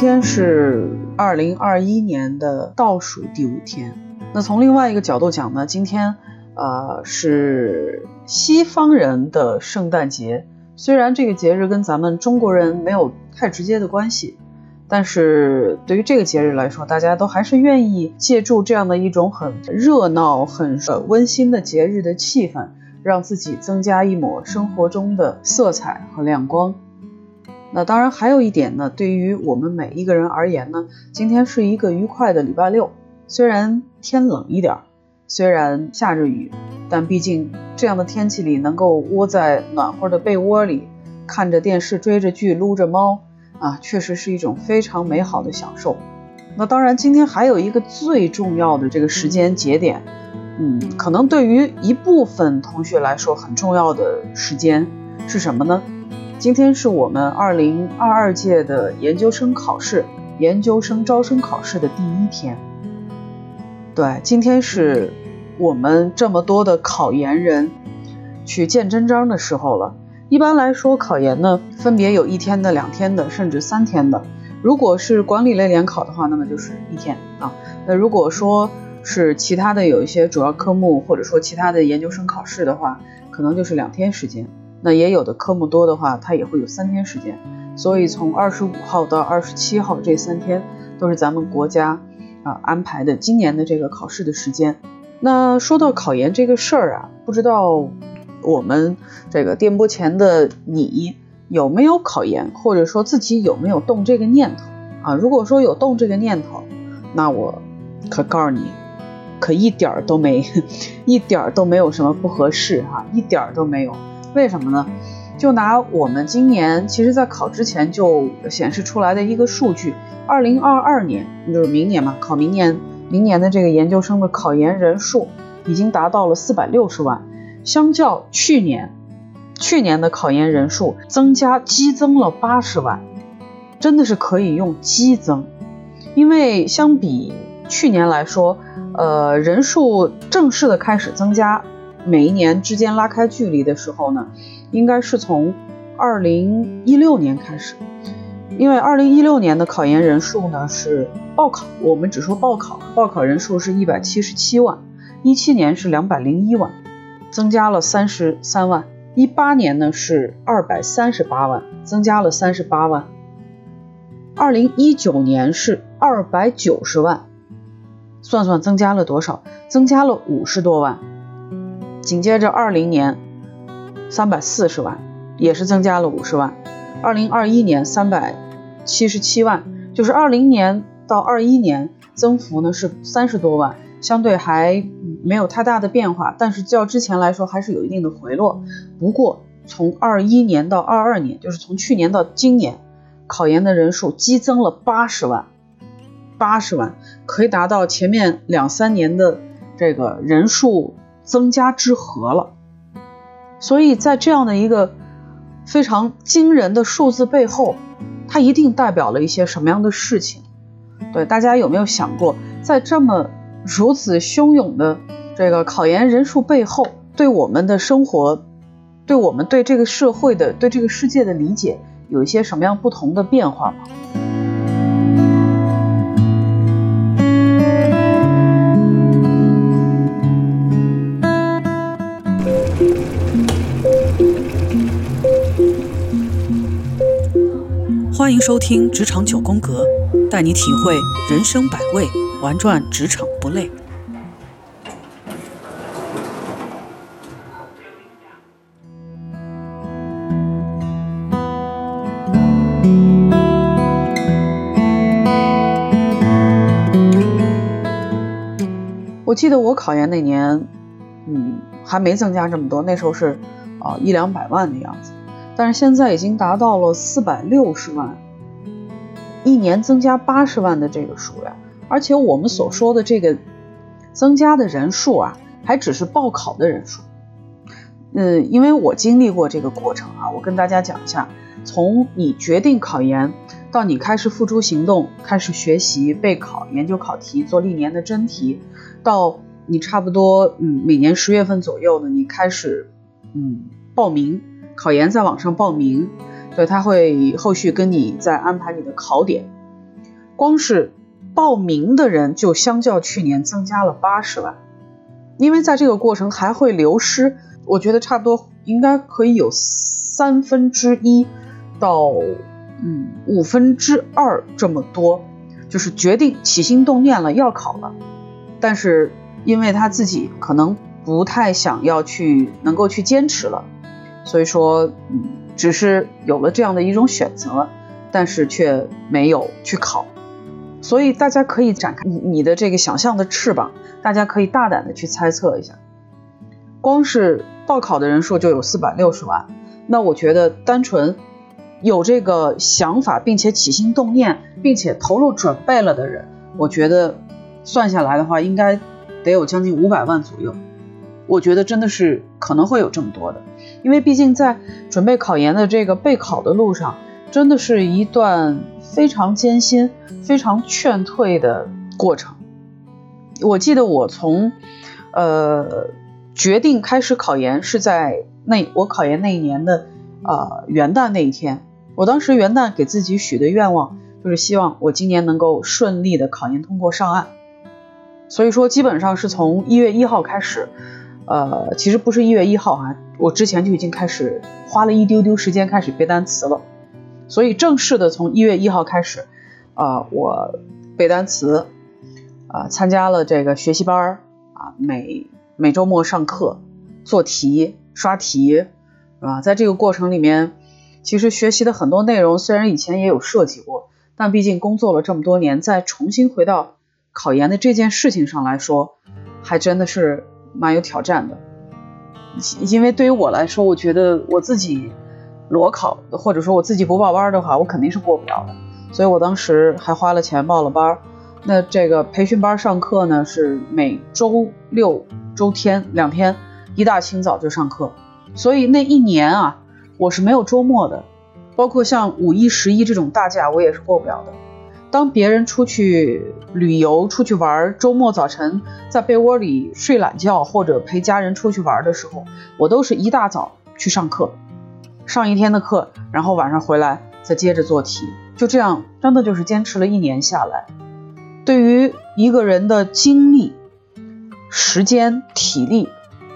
天是二零二一年的倒数第五天。那从另外一个角度讲呢，今天呃是西方人的圣诞节。虽然这个节日跟咱们中国人没有太直接的关系，但是对于这个节日来说，大家都还是愿意借助这样的一种很热闹、很温馨的节日的气氛，让自己增加一抹生活中的色彩和亮光。那当然还有一点呢，对于我们每一个人而言呢，今天是一个愉快的礼拜六，虽然天冷一点，虽然下着雨。但毕竟这样的天气里，能够窝在暖和的被窝里，看着电视、追着剧、撸着猫啊，确实是一种非常美好的享受。那当然，今天还有一个最重要的这个时间节点，嗯，可能对于一部分同学来说很重要的时间是什么呢？今天是我们二零二二届的研究生考试，研究生招生考试的第一天。对，今天是。我们这么多的考研人去见真章的时候了。一般来说，考研呢分别有一天的、两天的，甚至三天的。如果是管理类联考的话，那么就是一天啊。那如果说是其他的有一些主要科目，或者说其他的研究生考试的话，可能就是两天时间。那也有的科目多的话，它也会有三天时间。所以从二十五号到二十七号这三天，都是咱们国家啊安排的今年的这个考试的时间。那说到考研这个事儿啊，不知道我们这个电波前的你有没有考研，或者说自己有没有动这个念头啊？如果说有动这个念头，那我可告诉你，可一点儿都没，一点儿都没有什么不合适哈，一点儿都没有。为什么呢？就拿我们今年，其实在考之前就显示出来的一个数据，二零二二年，就是明年嘛，考明年。明年的这个研究生的考研人数已经达到了四百六十万，相较去年，去年的考研人数增加激增了八十万，真的是可以用激增，因为相比去年来说，呃，人数正式的开始增加，每一年之间拉开距离的时候呢，应该是从二零一六年开始。因为二零一六年的考研人数呢是报考，我们只说报考，报考人数是一百七十七万，一七年是两百零一万，增加了三十三万，一八年呢是二百三十八万，增加了三十八万，二零一九年是二百九十万，算算增加了多少？增加了五十多万，紧接着二零年三百四十万，也是增加了五十万，二零二一年三百。七十七万，就是二零年到二一年增幅呢是三十多万，相对还没有太大的变化，但是较之前来说还是有一定的回落。不过从二一年到二二年，就是从去年到今年，考研的人数激增了八十万，八十万可以达到前面两三年的这个人数增加之和了。所以在这样的一个非常惊人的数字背后，它一定代表了一些什么样的事情？对大家有没有想过，在这么如此汹涌的这个考研人数背后，对我们的生活，对我们对这个社会的、对这个世界的理解，有一些什么样不同的变化吗？欢迎收听《职场九宫格》，带你体会人生百味，玩转职场不累。我记得我考研那年，嗯，还没增加这么多，那时候是啊一两百万的样子。但是现在已经达到了四百六十万，一年增加八十万的这个数量，而且我们所说的这个增加的人数啊，还只是报考的人数。嗯，因为我经历过这个过程啊，我跟大家讲一下，从你决定考研到你开始付诸行动，开始学习备考、研究考题、做历年的真题，到你差不多嗯每年十月份左右呢，你开始嗯报名。考研在网上报名，对他会后续跟你再安排你的考点，光是报名的人就相较去年增加了八十万，因为在这个过程还会流失，我觉得差不多应该可以有三分之一到嗯五分之二这么多，就是决定起心动念了要考了，但是因为他自己可能不太想要去能够去坚持了，所以说嗯只是有了这样的一种选择，但是却没有去考。所以大家可以展开你你的这个想象的翅膀，大家可以大胆的去猜测一下。光是报考的人数就有四百六十万，那我觉得单纯有这个想法，并且起心动念，并且投入准备了的人，我觉得算下来的话，应该得有将近五百万左右。我觉得真的是可能会有这么多的，因为毕竟在准备考研的这个备考的路上，真的是一段非常艰辛、非常劝退的过程。我记得我从呃决定开始考研是在那我考研那一年的呃元旦那一天，我当时元旦给自己许的愿望就是希望我今年能够顺利的考研通过上岸，所以说基本上是从一月一号开始。呃，其实不是一月一号啊，我之前就已经开始花了一丢丢时间开始背单词了，所以正式的从一月一号开始，啊，我背单词，啊，参加了这个学习班儿啊，每每周末上课做题刷题，啊？在这个过程里面，其实学习的很多内容虽然以前也有涉及过，但毕竟工作了这么多年，再重新回到考研的这件事情上来说，还真的是。蛮有挑战的，因为对于我来说，我觉得我自己裸考，或者说我自己不报班的话，我肯定是过不了的。所以我当时还花了钱报了班。那这个培训班上课呢，是每周六、周天两天，一大清早就上课。所以那一年啊，我是没有周末的，包括像五一、十一这种大假，我也是过不了的。当别人出去旅游、出去玩，周末早晨在被窝里睡懒觉，或者陪家人出去玩的时候，我都是一大早去上课，上一天的课，然后晚上回来再接着做题，就这样，真的就是坚持了一年下来。对于一个人的精力、时间、体力，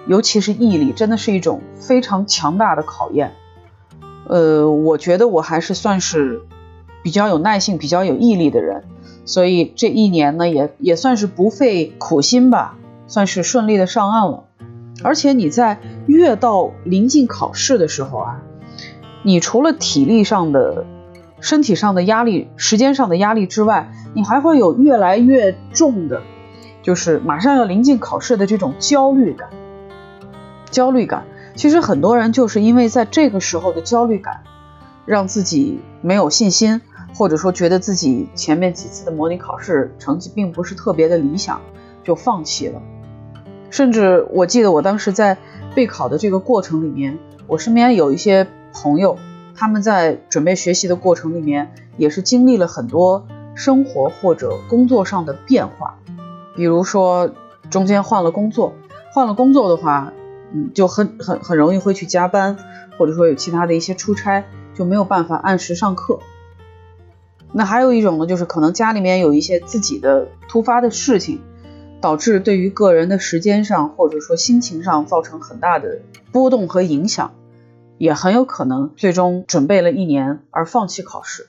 尤其是毅力，真的是一种非常强大的考验。呃，我觉得我还是算是。比较有耐性、比较有毅力的人，所以这一年呢，也也算是不费苦心吧，算是顺利的上岸了。而且你在越到临近考试的时候啊，你除了体力上的、身体上的压力、时间上的压力之外，你还会有越来越重的，就是马上要临近考试的这种焦虑感。焦虑感，其实很多人就是因为在这个时候的焦虑感，让自己没有信心。或者说觉得自己前面几次的模拟考试成绩并不是特别的理想，就放弃了。甚至我记得我当时在备考的这个过程里面，我身边有一些朋友，他们在准备学习的过程里面，也是经历了很多生活或者工作上的变化。比如说中间换了工作，换了工作的话，嗯，就很很很容易会去加班，或者说有其他的一些出差，就没有办法按时上课。那还有一种呢，就是可能家里面有一些自己的突发的事情，导致对于个人的时间上或者说心情上造成很大的波动和影响，也很有可能最终准备了一年而放弃考试。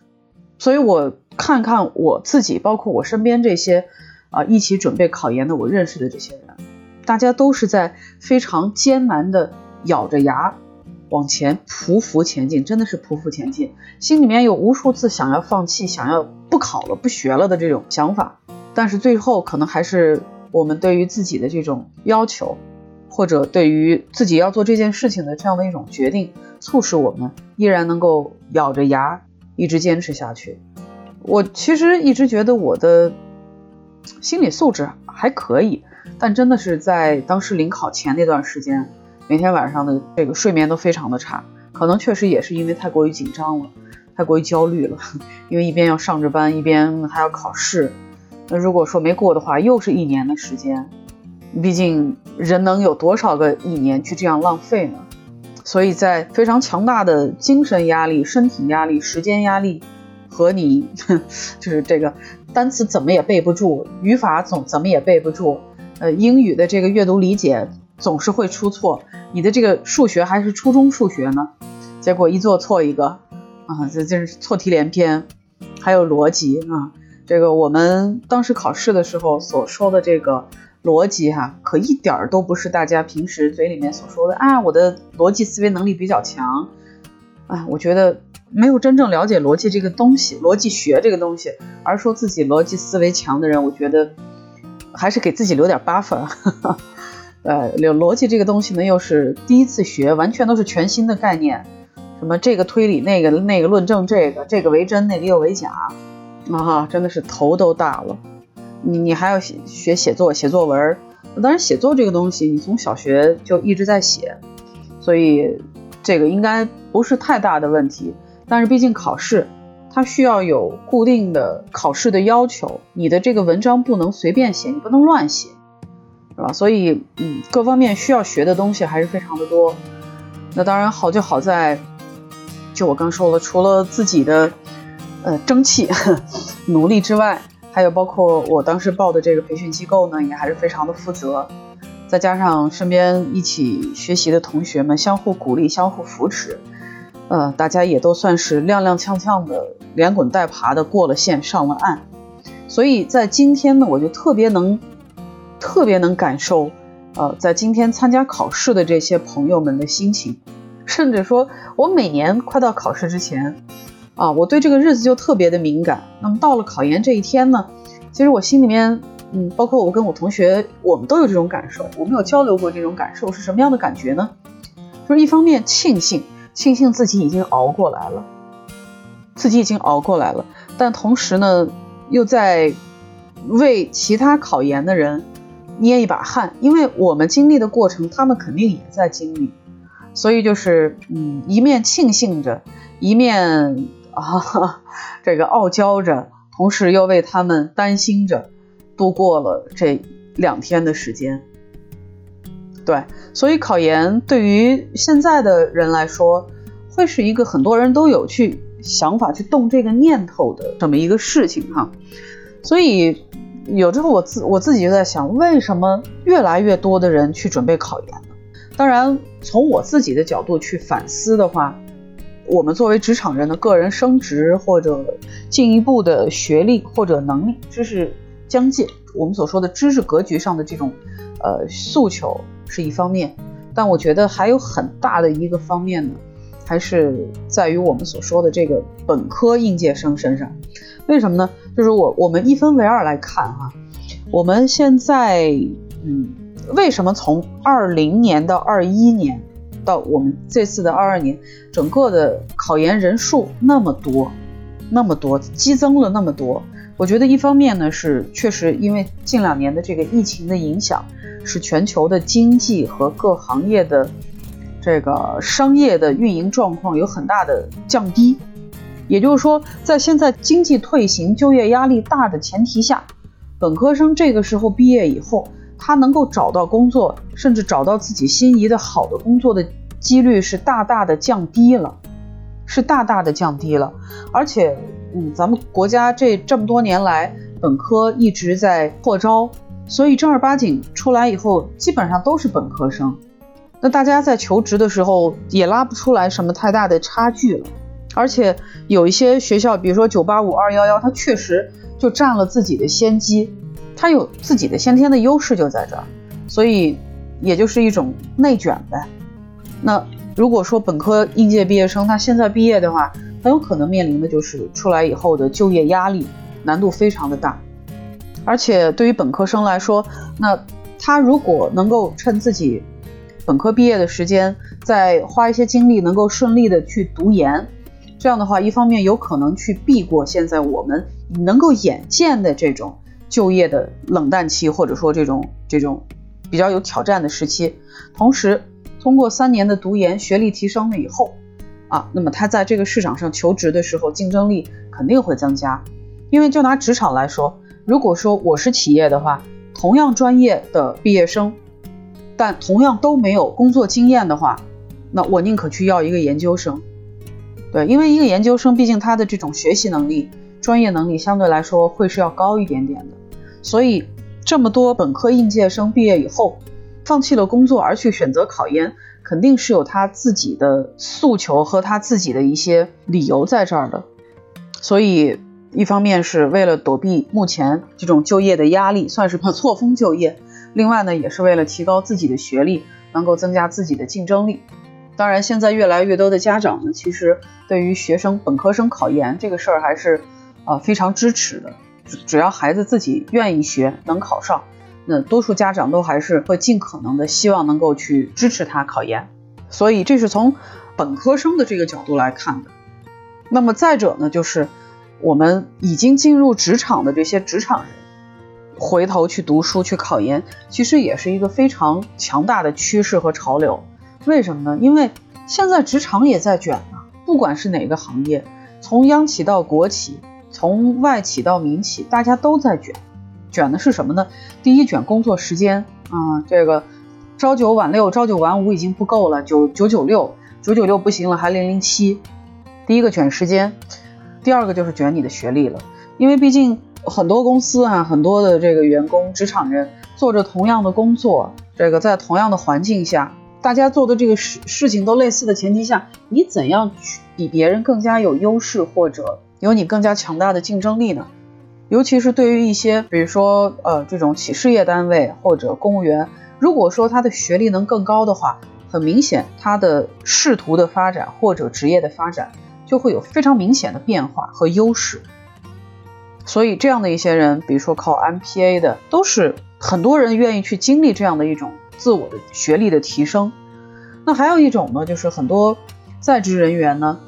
所以我看看我自己，包括我身边这些啊一起准备考研的我认识的这些人，大家都是在非常艰难的咬着牙。往前匍匐前进，真的是匍匐前进，心里面有无数次想要放弃、想要不考了、不学了的这种想法，但是最后可能还是我们对于自己的这种要求，或者对于自己要做这件事情的这样的一种决定，促使我们依然能够咬着牙一直坚持下去。我其实一直觉得我的心理素质还可以，但真的是在当时临考前那段时间。每天晚上的这个睡眠都非常的差，可能确实也是因为太过于紧张了，太过于焦虑了。因为一边要上着班，一边还要考试。那如果说没过的话，又是一年的时间。毕竟人能有多少个一年去这样浪费呢？所以在非常强大的精神压力、身体压力、时间压力和你 就是这个单词怎么也背不住，语法总怎么也背不住，呃，英语的这个阅读理解总是会出错，你的这个数学还是初中数学呢，结果一做错一个，啊，这这是错题连篇，还有逻辑啊，这个我们当时考试的时候所说的这个逻辑哈，可一点儿都不是大家平时嘴里面所说的啊，我的逻辑思维能力比较强，啊，我觉得。没有真正了解逻辑这个东西，逻辑学这个东西，而说自己逻辑思维强的人，我觉得还是给自己留点 buffer。呃，逻逻辑这个东西呢，又是第一次学，完全都是全新的概念，什么这个推理，那个那个论证，这个这个为真，那个又为假，啊哈，真的是头都大了。你你还要写学写作，写作文，当然写作这个东西，你从小学就一直在写，所以这个应该不是太大的问题。但是毕竟考试，它需要有固定的考试的要求，你的这个文章不能随便写，你不能乱写，是吧？所以，嗯，各方面需要学的东西还是非常的多。那当然好就好在，就我刚说了，除了自己的呃争气、努力之外，还有包括我当时报的这个培训机构呢，也还是非常的负责。再加上身边一起学习的同学们相互鼓励、相互扶持。呃，大家也都算是踉踉跄跄的，连滚带爬的过了线，上了岸。所以在今天呢，我就特别能，特别能感受，呃，在今天参加考试的这些朋友们的心情。甚至说，我每年快到考试之前，啊，我对这个日子就特别的敏感。那么到了考研这一天呢，其实我心里面，嗯，包括我跟我同学，我们都有这种感受。我们有交流过这种感受是什么样的感觉呢？就是一方面庆幸。庆幸自己已经熬过来了，自己已经熬过来了，但同时呢，又在为其他考研的人捏一把汗，因为我们经历的过程，他们肯定也在经历，所以就是嗯，一面庆幸着，一面啊 这个傲娇着，同时又为他们担心着，度过了这两天的时间。对，所以考研对于现在的人来说，会是一个很多人都有去想法去动这个念头的这么一个事情哈。所以有时候我自我自己就在想，为什么越来越多的人去准备考研呢？当然，从我自己的角度去反思的话，我们作为职场人的个人升职或者进一步的学历或者能力、知识疆界，我们所说的知识格局上的这种呃诉求。是一方面，但我觉得还有很大的一个方面呢，还是在于我们所说的这个本科应届生身上。为什么呢？就是我我们一分为二来看哈，我们现在嗯，为什么从二零年到二一年，到我们这次的二二年，整个的考研人数那么多，那么多激增了那么多？我觉得一方面呢是确实因为近两年的这个疫情的影响。是全球的经济和各行业的这个商业的运营状况有很大的降低，也就是说，在现在经济退行、就业压力大的前提下，本科生这个时候毕业以后，他能够找到工作，甚至找到自己心仪的好的工作的几率是大大的降低了，是大大的降低了。而且，嗯，咱们国家这这么多年来，本科一直在扩招。所以正儿八经出来以后，基本上都是本科生。那大家在求职的时候也拉不出来什么太大的差距了。而且有一些学校，比如说985、211，它确实就占了自己的先机，它有自己的先天的优势就在这儿。所以也就是一种内卷呗。那如果说本科应届毕业生他现在毕业的话，很有可能面临的就是出来以后的就业压力，难度非常的大。而且对于本科生来说，那他如果能够趁自己本科毕业的时间，再花一些精力，能够顺利的去读研，这样的话，一方面有可能去避过现在我们能够眼见的这种就业的冷淡期，或者说这种这种比较有挑战的时期。同时，通过三年的读研，学历提升了以后，啊，那么他在这个市场上求职的时候，竞争力肯定会增加。因为就拿职场来说。如果说我是企业的话，同样专业的毕业生，但同样都没有工作经验的话，那我宁可去要一个研究生。对，因为一个研究生毕竟他的这种学习能力、专业能力相对来说会是要高一点点的。所以这么多本科应届生毕业以后，放弃了工作而去选择考研，肯定是有他自己的诉求和他自己的一些理由在这儿的。所以，一方面是为了躲避目前这种就业的压力，算是错峰就业；另外呢，也是为了提高自己的学历，能够增加自己的竞争力。当然，现在越来越多的家长呢，其实对于学生本科生考研这个事儿还是呃非常支持的。只要孩子自己愿意学，能考上。那多数家长都还是会尽可能的希望能够去支持他考研，所以这是从本科生的这个角度来看的。那么再者呢，就是我们已经进入职场的这些职场人，回头去读书去考研，其实也是一个非常强大的趋势和潮流。为什么呢？因为现在职场也在卷啊，不管是哪个行业，从央企到国企，从外企到民企，大家都在卷。卷的是什么呢？第一卷工作时间啊，这个朝九晚六、朝九晚五已经不够了，九九九六、九九六不行了，还零零七。第一个卷时间，第二个就是卷你的学历了，因为毕竟很多公司啊，很多的这个员工、职场人做着同样的工作，这个在同样的环境下，大家做的这个事事情都类似的前提下，你怎样去比别人更加有优势，或者有你更加强大的竞争力呢？尤其是对于一些，比如说，呃，这种企事业单位或者公务员，如果说他的学历能更高的话，很明显，他的仕途的发展或者职业的发展就会有非常明显的变化和优势。所以，这样的一些人，比如说考 MPA 的，都是很多人愿意去经历这样的一种自我的学历的提升。那还有一种呢，就是很多在职人员呢，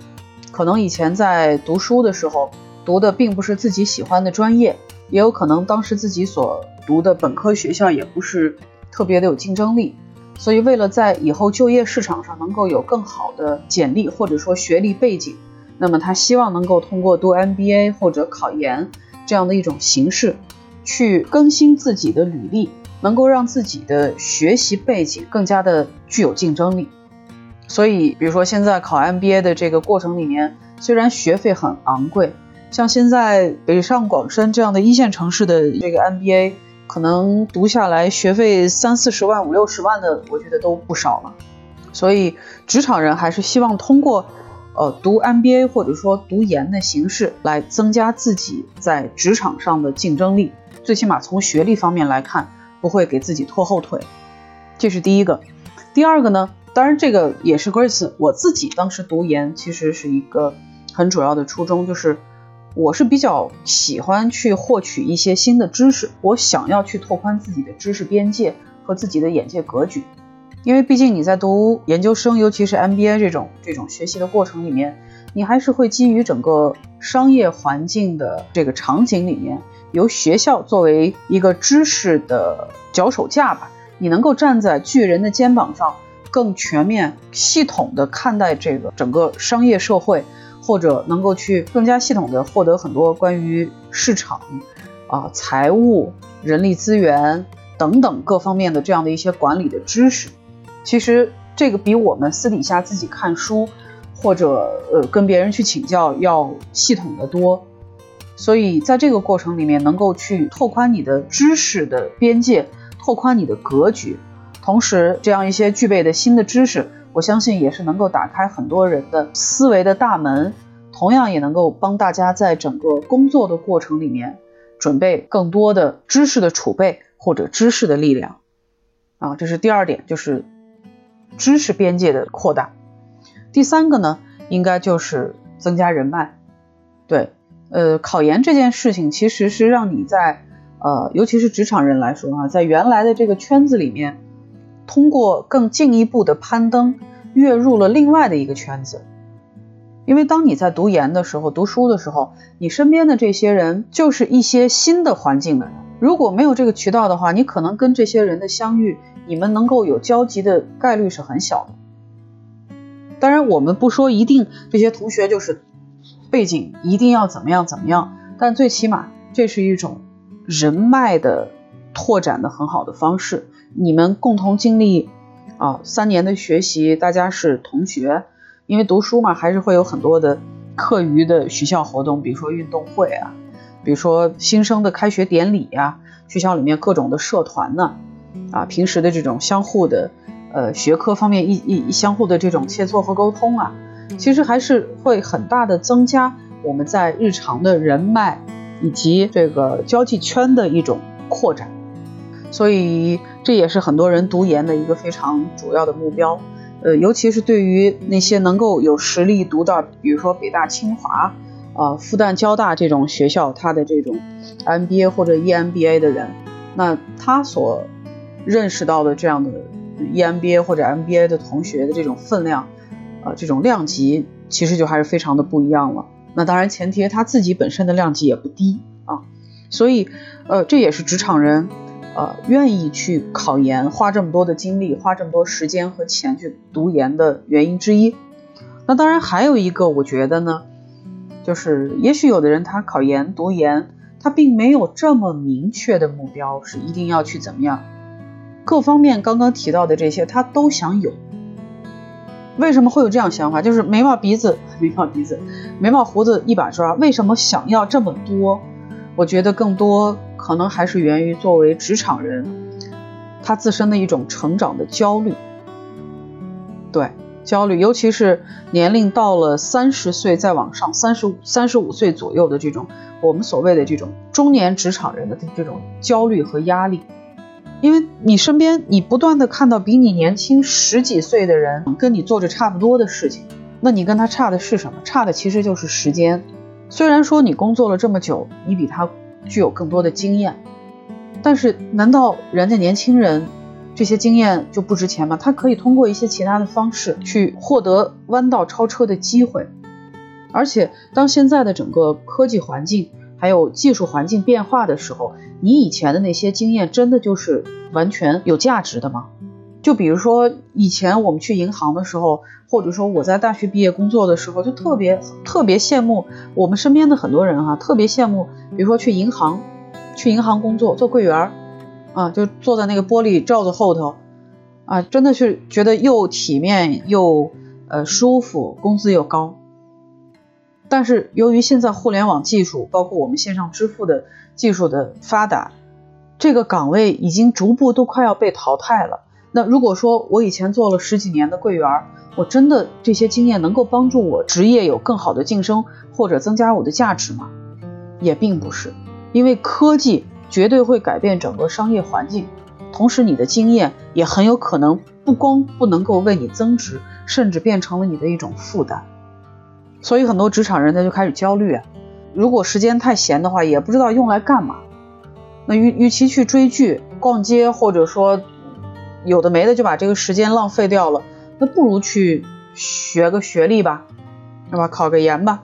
可能以前在读书的时候。读的并不是自己喜欢的专业，也有可能当时自己所读的本科学校也不是特别的有竞争力，所以为了在以后就业市场上能够有更好的简历或者说学历背景，那么他希望能够通过读 MBA 或者考研这样的一种形式，去更新自己的履历，能够让自己的学习背景更加的具有竞争力。所以，比如说现在考 MBA 的这个过程里面，虽然学费很昂贵。像现在北上广深这样的一线城市的这个 MBA，可能读下来学费三四十万、五六十万的，我觉得都不少了。所以职场人还是希望通过呃读 MBA 或者说读研的形式来增加自己在职场上的竞争力，最起码从学历方面来看不会给自己拖后腿。这是第一个。第二个呢，当然这个也是 Grace 我自己当时读研其实是一个很主要的初衷，就是。我是比较喜欢去获取一些新的知识，我想要去拓宽自己的知识边界和自己的眼界格局，因为毕竟你在读研究生，尤其是 MBA 这种这种学习的过程里面，你还是会基于整个商业环境的这个场景里面，由学校作为一个知识的脚手架吧，你能够站在巨人的肩膀上，更全面、系统的看待这个整个商业社会。或者能够去更加系统的获得很多关于市场、啊财务、人力资源等等各方面的这样的一些管理的知识，其实这个比我们私底下自己看书或者呃跟别人去请教要系统的多。所以在这个过程里面，能够去拓宽你的知识的边界，拓宽你的格局，同时这样一些具备的新的知识。我相信也是能够打开很多人的思维的大门，同样也能够帮大家在整个工作的过程里面准备更多的知识的储备或者知识的力量。啊，这是第二点，就是知识边界的扩大。第三个呢，应该就是增加人脉。对，呃，考研这件事情其实是让你在呃，尤其是职场人来说啊，在原来的这个圈子里面。通过更进一步的攀登，跃入了另外的一个圈子。因为当你在读研的时候、读书的时候，你身边的这些人就是一些新的环境的人。如果没有这个渠道的话，你可能跟这些人的相遇，你们能够有交集的概率是很小的。当然，我们不说一定这些同学就是背景一定要怎么样怎么样，但最起码这是一种人脉的拓展的很好的方式。你们共同经历啊三年的学习，大家是同学，因为读书嘛，还是会有很多的课余的学校活动，比如说运动会啊，比如说新生的开学典礼呀，学校里面各种的社团呢，啊，平时的这种相互的呃学科方面一一相互的这种切磋和沟通啊，其实还是会很大的增加我们在日常的人脉以及这个交际圈的一种扩展，所以这也是很多人读研的一个非常主要的目标。呃，尤其是对于那些能够有实力读到，比如说北大、清华、啊复旦、交大这种学校，它的这种 MBA 或者 EMBA 的人，那他所认识到的这样的 EMBA 或者 MBA 的同学的这种分量，呃，这种量级，其实就还是非常的不一样了。那当然，前提他自己本身的量级也不低啊，所以，呃，这也是职场人。呃，愿意去考研，花这么多的精力，花这么多时间和钱去读研的原因之一。那当然还有一个，我觉得呢，就是也许有的人他考研读研，他并没有这么明确的目标，是一定要去怎么样。各方面刚刚提到的这些，他都想有。为什么会有这样想法？就是眉毛鼻子，眉毛鼻子，眉毛胡子一把抓。为什么想要这么多？我觉得更多。可能还是源于作为职场人，他自身的一种成长的焦虑。对，焦虑，尤其是年龄到了三十岁再往上，三十五、三十五岁左右的这种我们所谓的这种中年职场人的这种焦虑和压力，因为你身边你不断的看到比你年轻十几岁的人跟你做着差不多的事情，那你跟他差的是什么？差的其实就是时间。虽然说你工作了这么久，你比他。具有更多的经验，但是难道人家年轻人这些经验就不值钱吗？他可以通过一些其他的方式去获得弯道超车的机会。而且当现在的整个科技环境还有技术环境变化的时候，你以前的那些经验真的就是完全有价值的吗？就比如说以前我们去银行的时候，或者说我在大学毕业工作的时候，就特别特别羡慕我们身边的很多人哈，特别羡慕，比如说去银行，去银行工作做柜员儿啊，就坐在那个玻璃罩子后头啊，真的是觉得又体面又呃舒服，工资又高。但是由于现在互联网技术，包括我们线上支付的技术的发达，这个岗位已经逐步都快要被淘汰了。那如果说我以前做了十几年的柜员，我真的这些经验能够帮助我职业有更好的晋升或者增加我的价值吗？也并不是，因为科技绝对会改变整个商业环境，同时你的经验也很有可能不光不能够为你增值，甚至变成了你的一种负担。所以很多职场人他就开始焦虑啊，如果时间太闲的话，也不知道用来干嘛。那与与其去追剧、逛街，或者说。有的没的就把这个时间浪费掉了，那不如去学个学历吧，是吧？考个研吧。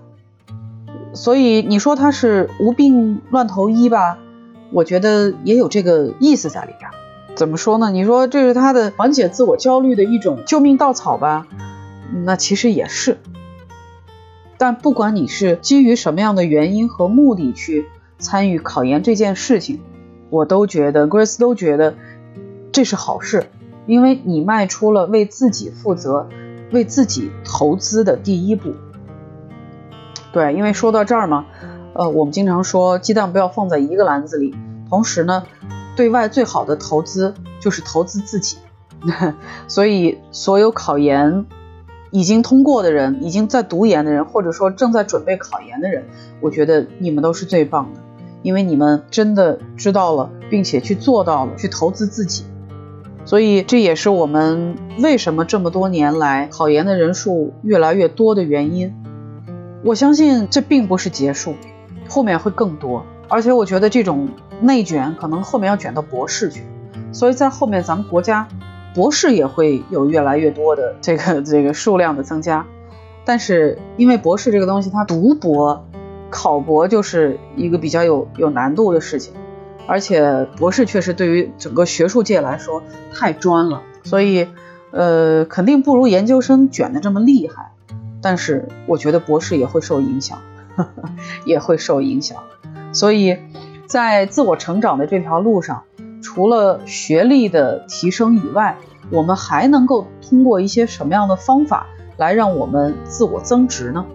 所以你说他是无病乱投医吧？我觉得也有这个意思在里边。怎么说呢？你说这是他的缓解自我焦虑的一种救命稻草吧？那其实也是。但不管你是基于什么样的原因和目的去参与考研这件事情，我都觉得，Grace 都觉得。这是好事，因为你迈出了为自己负责、为自己投资的第一步。对，因为说到这儿嘛，呃，我们经常说鸡蛋不要放在一个篮子里。同时呢，对外最好的投资就是投资自己。所以，所有考研已经通过的人，已经在读研的人，或者说正在准备考研的人，我觉得你们都是最棒的，因为你们真的知道了，并且去做到了，去投资自己。所以这也是我们为什么这么多年来考研的人数越来越多的原因。我相信这并不是结束，后面会更多。而且我觉得这种内卷可能后面要卷到博士去，所以在后面咱们国家博士也会有越来越多的这个这个数量的增加。但是因为博士这个东西，它读博、考博就是一个比较有有难度的事情。而且博士确实对于整个学术界来说太专了，所以，呃，肯定不如研究生卷的这么厉害。但是我觉得博士也会受影响，也会受影响。所以，在自我成长的这条路上，除了学历的提升以外我们还能够通过一些什么样的方法来让我们自我增值呢？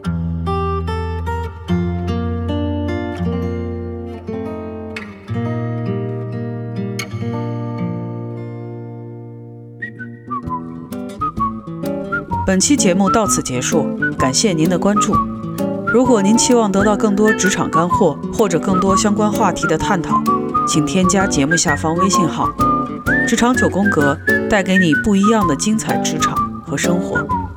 本期节目到此结束感谢您的关注。如果您期望得到更多职场干货或者更多相关话题的探讨请添加节目下方微信号“职场九宫格”，带给你不一样的精彩职场和生活。